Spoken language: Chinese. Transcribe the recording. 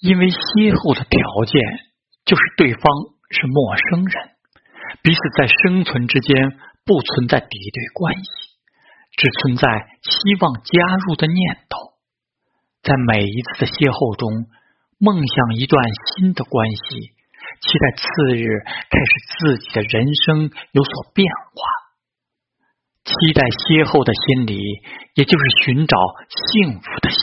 因为邂逅的条件就是对方是陌生人，彼此在生存之间不存在敌对关系，只存在希望加入的念头。在每一次的邂逅中，梦想一段新的关系，期待次日开始自己的人生有所变化。期待歇后的心理，也就是寻找幸福的心。